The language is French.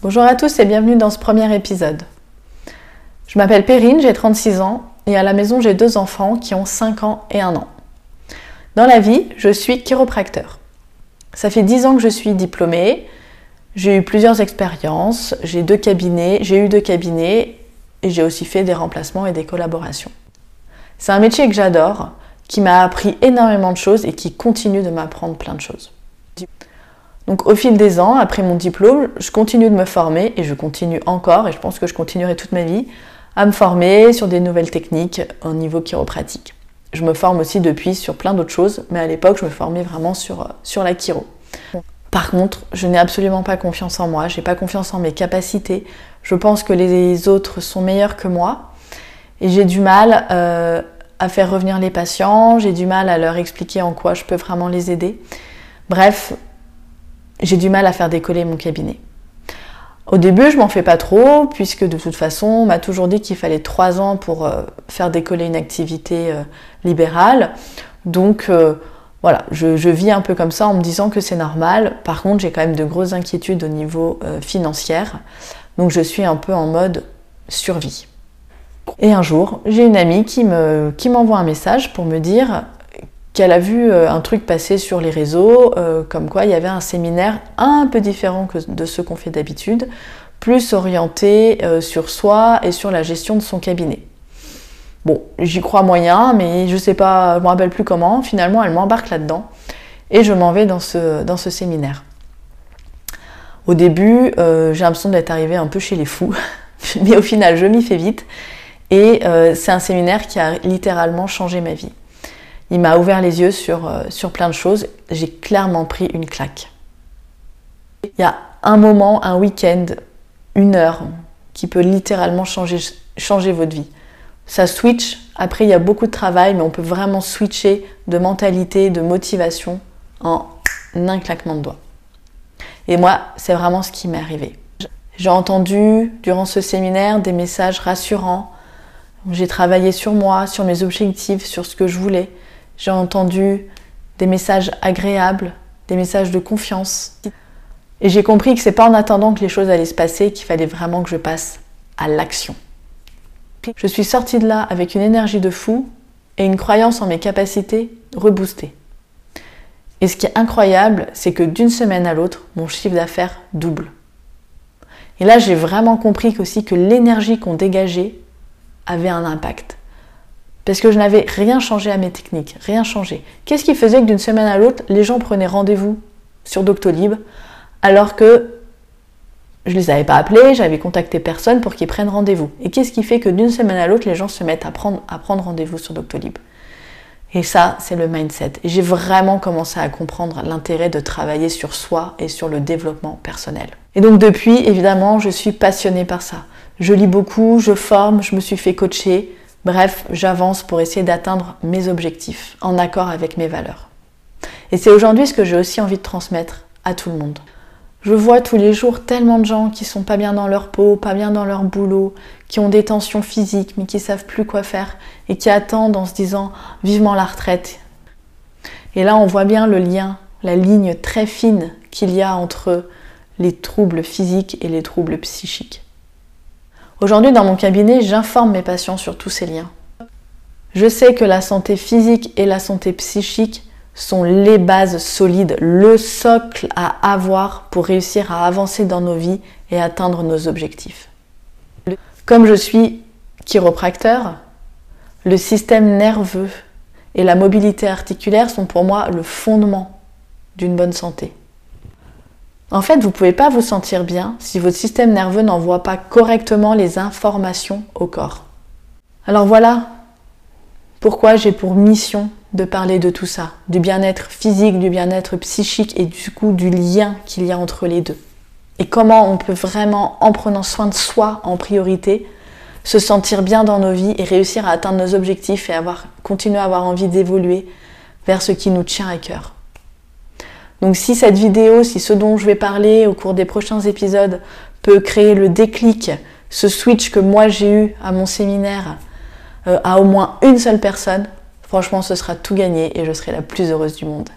Bonjour à tous et bienvenue dans ce premier épisode. Je m'appelle Perrine, j'ai 36 ans et à la maison j'ai deux enfants qui ont 5 ans et 1 an. Dans la vie, je suis chiropracteur. Ça fait 10 ans que je suis diplômée, j'ai eu plusieurs expériences, j'ai deux cabinets, j'ai eu deux cabinets et j'ai aussi fait des remplacements et des collaborations. C'est un métier que j'adore, qui m'a appris énormément de choses et qui continue de m'apprendre plein de choses. Donc au fil des ans, après mon diplôme, je continue de me former et je continue encore, et je pense que je continuerai toute ma vie, à me former sur des nouvelles techniques au niveau chiropratique. Je me forme aussi depuis sur plein d'autres choses, mais à l'époque, je me formais vraiment sur, sur la chiro. Par contre, je n'ai absolument pas confiance en moi, j'ai pas confiance en mes capacités. Je pense que les autres sont meilleurs que moi et j'ai du mal euh, à faire revenir les patients, j'ai du mal à leur expliquer en quoi je peux vraiment les aider. Bref, j'ai du mal à faire décoller mon cabinet. Au début, je m'en fais pas trop, puisque de toute façon, on m'a toujours dit qu'il fallait trois ans pour euh, faire décoller une activité euh, libérale. Donc euh, voilà, je, vis un peu comme ça en me disant que c'est normal. Par contre, j'ai quand même de grosses inquiétudes au niveau financier. Donc je suis un peu en mode survie. Et un jour, j'ai une amie qui m'envoie qui un message pour me dire qu'elle a vu euh, un truc passer sur les réseaux, euh, comme quoi il y avait un séminaire un peu différent de ceux qu'on fait d'habitude, plus orienté euh, sur soi et sur la gestion de son cabinet. Bon, j'y crois moyen, mais je sais pas, je me rappelle plus comment. Finalement, elle m'embarque là-dedans et je m'en vais dans ce, dans ce séminaire. Au début, j'ai l'impression d'être arrivée un peu chez les fous, mais au final, je m'y fais vite. Et c'est un séminaire qui a littéralement changé ma vie. Il m'a ouvert les yeux sur, euh, sur plein de choses. J'ai clairement pris une claque. Il y a un moment, un week-end, une heure, qui peut littéralement changer, changer votre vie. Ça switch. Après, il y a beaucoup de travail, mais on peut vraiment switcher de mentalité, de motivation en un claquement de doigts. Et moi, c'est vraiment ce qui m'est arrivé. J'ai entendu durant ce séminaire des messages rassurants. J'ai travaillé sur moi, sur mes objectifs, sur ce que je voulais. J'ai entendu des messages agréables, des messages de confiance. Et j'ai compris que c'est pas en attendant que les choses allaient se passer qu'il fallait vraiment que je passe à l'action. Je suis sortie de là avec une énergie de fou et une croyance en mes capacités reboostée. Et ce qui est incroyable, c'est que d'une semaine à l'autre, mon chiffre d'affaires double. Et là, j'ai vraiment compris aussi que l'énergie qu'on dégageait avait un impact parce que je n'avais rien changé à mes techniques, rien changé. Qu'est-ce qui faisait que d'une semaine à l'autre, les gens prenaient rendez-vous sur Doctolib alors que je les avais pas appelés, j'avais contacté personne pour qu'ils prennent rendez-vous. Et qu'est-ce qui fait que d'une semaine à l'autre, les gens se mettent à prendre, à prendre rendez-vous sur Doctolib? Et ça, c'est le mindset. Et j'ai vraiment commencé à comprendre l'intérêt de travailler sur soi et sur le développement personnel. Et donc depuis, évidemment, je suis passionnée par ça. Je lis beaucoup, je forme, je me suis fait coacher, Bref, j'avance pour essayer d'atteindre mes objectifs en accord avec mes valeurs. Et c'est aujourd'hui ce que j'ai aussi envie de transmettre à tout le monde. Je vois tous les jours tellement de gens qui sont pas bien dans leur peau, pas bien dans leur boulot, qui ont des tensions physiques mais qui savent plus quoi faire et qui attendent en se disant vivement la retraite. Et là, on voit bien le lien, la ligne très fine qu'il y a entre les troubles physiques et les troubles psychiques. Aujourd'hui, dans mon cabinet, j'informe mes patients sur tous ces liens. Je sais que la santé physique et la santé psychique sont les bases solides, le socle à avoir pour réussir à avancer dans nos vies et atteindre nos objectifs. Comme je suis chiropracteur, le système nerveux et la mobilité articulaire sont pour moi le fondement d'une bonne santé. En fait, vous ne pouvez pas vous sentir bien si votre système nerveux n'envoie pas correctement les informations au corps. Alors voilà pourquoi j'ai pour mission de parler de tout ça, du bien-être physique, du bien-être psychique et du coup du lien qu'il y a entre les deux. Et comment on peut vraiment, en prenant soin de soi en priorité, se sentir bien dans nos vies et réussir à atteindre nos objectifs et avoir, continuer à avoir envie d'évoluer vers ce qui nous tient à cœur. Donc si cette vidéo, si ce dont je vais parler au cours des prochains épisodes peut créer le déclic, ce switch que moi j'ai eu à mon séminaire euh, à au moins une seule personne, franchement ce sera tout gagné et je serai la plus heureuse du monde.